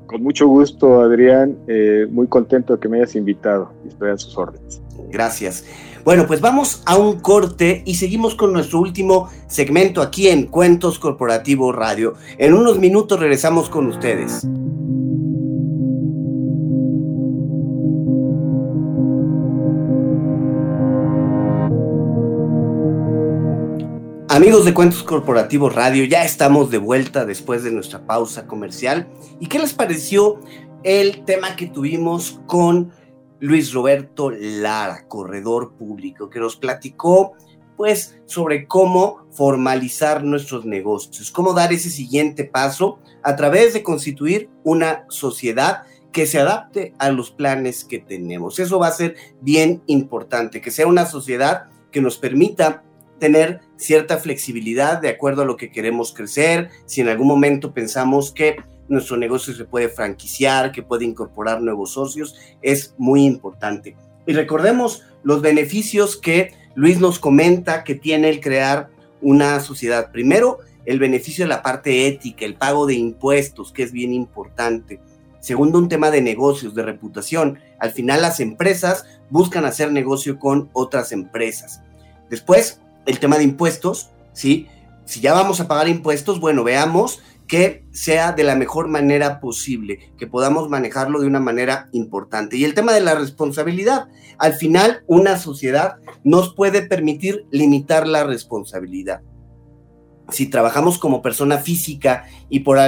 Con mucho gusto, Adrián. Eh, muy contento de que me hayas invitado y estoy a sus órdenes. Gracias. Bueno, pues vamos a un corte y seguimos con nuestro último segmento aquí en Cuentos Corporativo Radio. En unos minutos regresamos con ustedes. Amigos de Cuentos Corporativos Radio, ya estamos de vuelta después de nuestra pausa comercial. ¿Y qué les pareció el tema que tuvimos con Luis Roberto Lara, corredor público, que nos platicó pues sobre cómo formalizar nuestros negocios, cómo dar ese siguiente paso a través de constituir una sociedad que se adapte a los planes que tenemos. Eso va a ser bien importante, que sea una sociedad que nos permita tener cierta flexibilidad de acuerdo a lo que queremos crecer, si en algún momento pensamos que nuestro negocio se puede franquiciar, que puede incorporar nuevos socios, es muy importante. Y recordemos los beneficios que Luis nos comenta que tiene el crear una sociedad. Primero, el beneficio de la parte ética, el pago de impuestos, que es bien importante. Segundo, un tema de negocios, de reputación. Al final las empresas buscan hacer negocio con otras empresas. Después, el tema de impuestos, ¿sí? Si ya vamos a pagar impuestos, bueno, veamos que sea de la mejor manera posible, que podamos manejarlo de una manera importante. Y el tema de la responsabilidad, al final una sociedad nos puede permitir limitar la responsabilidad. Si trabajamos como persona física y por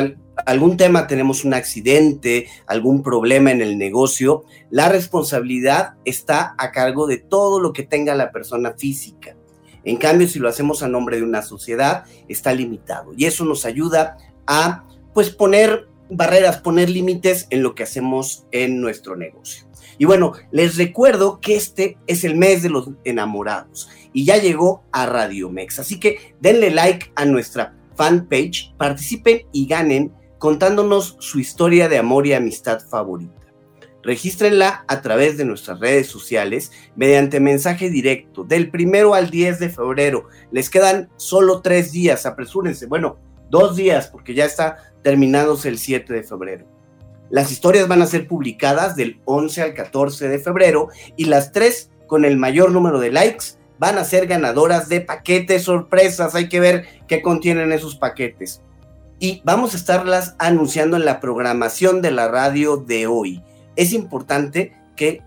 algún tema tenemos un accidente, algún problema en el negocio, la responsabilidad está a cargo de todo lo que tenga la persona física. En cambio, si lo hacemos a nombre de una sociedad, está limitado. Y eso nos ayuda a, pues, poner barreras, poner límites en lo que hacemos en nuestro negocio. Y bueno, les recuerdo que este es el mes de los enamorados y ya llegó a Radio Mex. Así que denle like a nuestra fanpage, participen y ganen contándonos su historia de amor y amistad favorita. Regístrenla a través de nuestras redes sociales mediante mensaje directo del primero al 10 de febrero. Les quedan solo tres días, apresúrense. Bueno, dos días porque ya está terminándose el 7 de febrero. Las historias van a ser publicadas del 11 al 14 de febrero y las tres con el mayor número de likes van a ser ganadoras de paquetes sorpresas. Hay que ver qué contienen esos paquetes. Y vamos a estarlas anunciando en la programación de la radio de hoy es importante que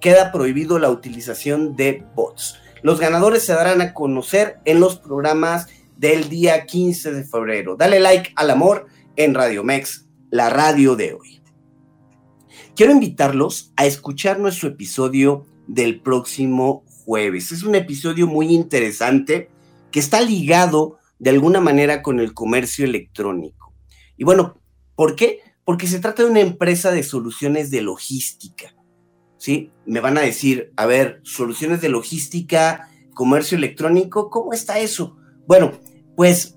queda prohibido la utilización de bots. Los ganadores se darán a conocer en los programas del día 15 de febrero. Dale like al amor en Radio Mex, la radio de hoy. Quiero invitarlos a escuchar nuestro episodio del próximo jueves. Es un episodio muy interesante que está ligado de alguna manera con el comercio electrónico. Y bueno, ¿por qué? Porque se trata de una empresa de soluciones de logística. ¿Sí? Me van a decir, a ver, soluciones de logística, comercio electrónico, ¿cómo está eso? Bueno, pues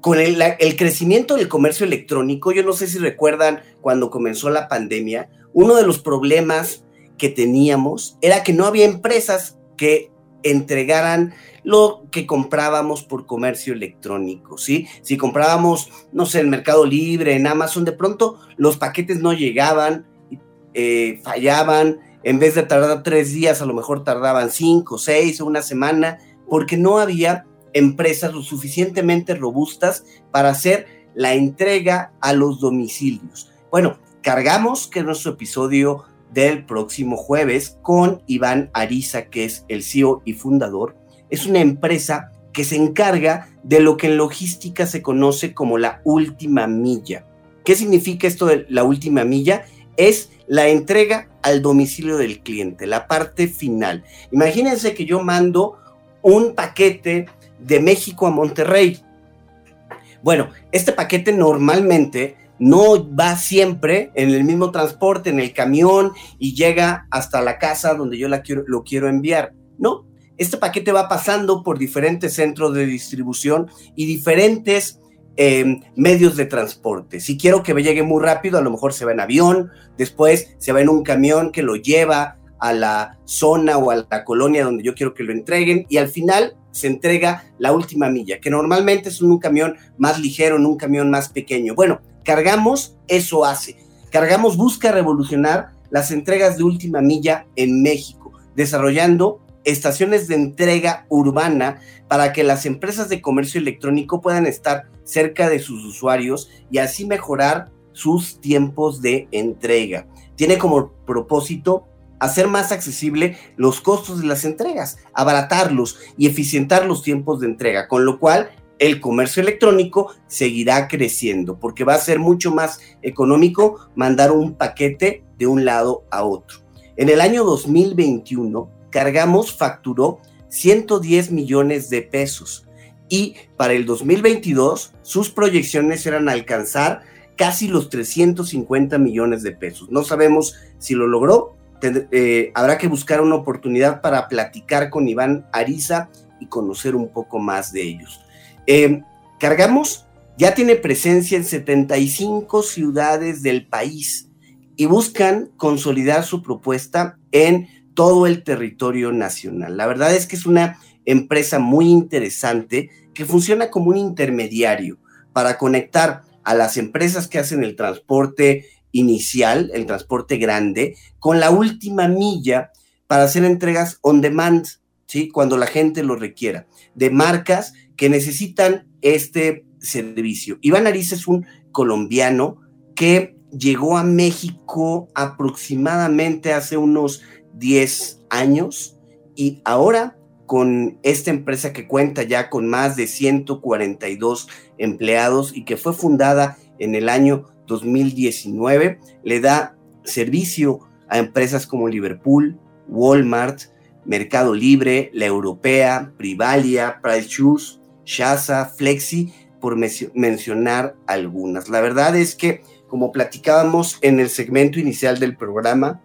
con el, el, crecimiento del comercio electrónico, yo no sé si recuerdan cuando comenzó la pandemia, uno de los problemas que teníamos era que no había empresas que entregaran lo que comprábamos por comercio electrónico, ¿sí? Si comprábamos, no sé, en Mercado Libre, en Amazon, de pronto los paquetes no llegaban, eh, fallaban, en vez de tardar tres días, a lo mejor tardaban cinco, seis o una semana, porque no había empresas lo suficientemente robustas para hacer la entrega a los domicilios. Bueno, cargamos que nuestro episodio del próximo jueves con Iván Ariza, que es el CEO y fundador. Es una empresa que se encarga de lo que en logística se conoce como la última milla. ¿Qué significa esto de la última milla? Es la entrega al domicilio del cliente, la parte final. Imagínense que yo mando un paquete de México a Monterrey. Bueno, este paquete normalmente no va siempre en el mismo transporte, en el camión y llega hasta la casa donde yo la quiero, lo quiero enviar. No, este paquete va pasando por diferentes centros de distribución y diferentes eh, medios de transporte. Si quiero que me llegue muy rápido, a lo mejor se va en avión, después se va en un camión que lo lleva a la zona o a la colonia donde yo quiero que lo entreguen y al final se entrega la última milla, que normalmente es un camión más ligero, en un camión más pequeño. Bueno, Cargamos, eso hace. Cargamos busca revolucionar las entregas de última milla en México, desarrollando estaciones de entrega urbana para que las empresas de comercio electrónico puedan estar cerca de sus usuarios y así mejorar sus tiempos de entrega. Tiene como propósito hacer más accesible los costos de las entregas, abaratarlos y eficientar los tiempos de entrega, con lo cual el comercio electrónico seguirá creciendo porque va a ser mucho más económico mandar un paquete de un lado a otro. En el año 2021, Cargamos facturó 110 millones de pesos y para el 2022 sus proyecciones eran alcanzar casi los 350 millones de pesos. No sabemos si lo logró. Eh, habrá que buscar una oportunidad para platicar con Iván Ariza y conocer un poco más de ellos. Eh, cargamos ya tiene presencia en 75 ciudades del país y buscan consolidar su propuesta en todo el territorio nacional. La verdad es que es una empresa muy interesante que funciona como un intermediario para conectar a las empresas que hacen el transporte inicial, el transporte grande, con la última milla para hacer entregas on demand, ¿sí? Cuando la gente lo requiera, de marcas que necesitan este servicio. Iván Ariz es un colombiano que llegó a México aproximadamente hace unos 10 años y ahora con esta empresa que cuenta ya con más de 142 empleados y que fue fundada en el año 2019, le da servicio a empresas como Liverpool, Walmart, Mercado Libre, La Europea, Privalia, Price Shoes, Shaza, Flexi, por mencionar algunas. La verdad es que, como platicábamos en el segmento inicial del programa,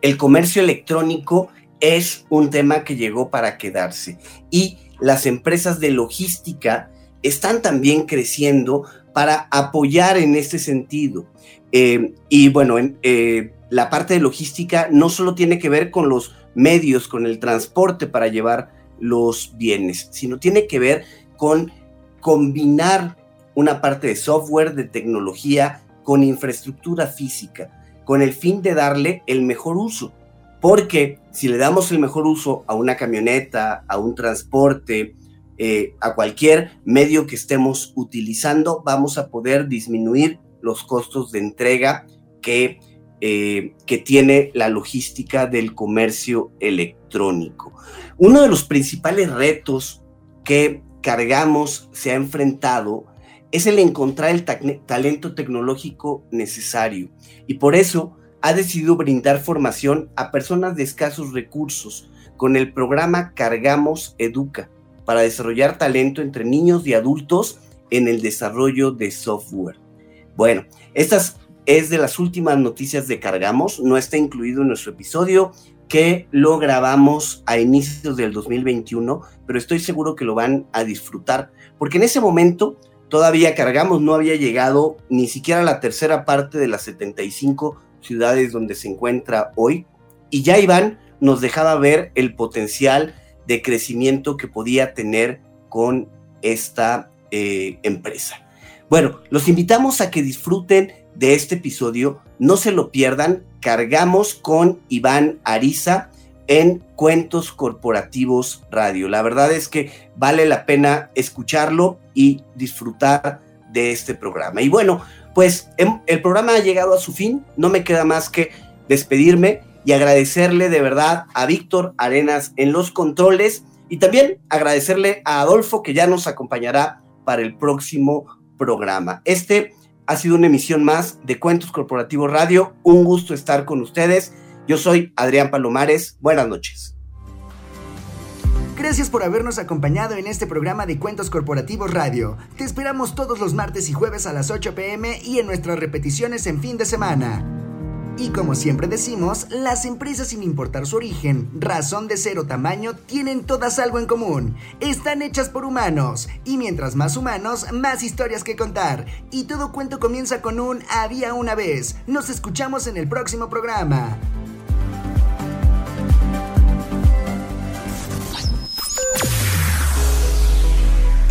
el comercio electrónico es un tema que llegó para quedarse y las empresas de logística están también creciendo para apoyar en este sentido. Eh, y bueno, eh, la parte de logística no solo tiene que ver con los medios, con el transporte para llevar los bienes, sino tiene que ver con combinar una parte de software, de tecnología, con infraestructura física, con el fin de darle el mejor uso. Porque si le damos el mejor uso a una camioneta, a un transporte, eh, a cualquier medio que estemos utilizando, vamos a poder disminuir los costos de entrega que, eh, que tiene la logística del comercio electrónico. Uno de los principales retos que cargamos se ha enfrentado es el encontrar el talento tecnológico necesario y por eso ha decidido brindar formación a personas de escasos recursos con el programa Cargamos Educa, para desarrollar talento entre niños y adultos en el desarrollo de software. Bueno, estas es de las últimas noticias de Cargamos, no está incluido en nuestro episodio que lo grabamos a inicios del 2021, pero estoy seguro que lo van a disfrutar, porque en ese momento todavía Cargamos no había llegado ni siquiera a la tercera parte de las 75 ciudades donde se encuentra hoy, y ya Iván nos dejaba ver el potencial de crecimiento que podía tener con esta eh, empresa. Bueno, los invitamos a que disfruten de este episodio, no se lo pierdan, cargamos con Iván Ariza en Cuentos Corporativos Radio. La verdad es que vale la pena escucharlo y disfrutar de este programa. Y bueno, pues em, el programa ha llegado a su fin, no me queda más que despedirme y agradecerle de verdad a Víctor Arenas en los controles y también agradecerle a Adolfo que ya nos acompañará para el próximo programa. Este ha sido una emisión más de Cuentos Corporativos Radio. Un gusto estar con ustedes. Yo soy Adrián Palomares. Buenas noches. Gracias por habernos acompañado en este programa de Cuentos Corporativos Radio. Te esperamos todos los martes y jueves a las 8 pm y en nuestras repeticiones en fin de semana. Y como siempre decimos, las empresas sin importar su origen, razón de ser o tamaño, tienen todas algo en común. Están hechas por humanos. Y mientras más humanos, más historias que contar. Y todo cuento comienza con un había una vez. Nos escuchamos en el próximo programa.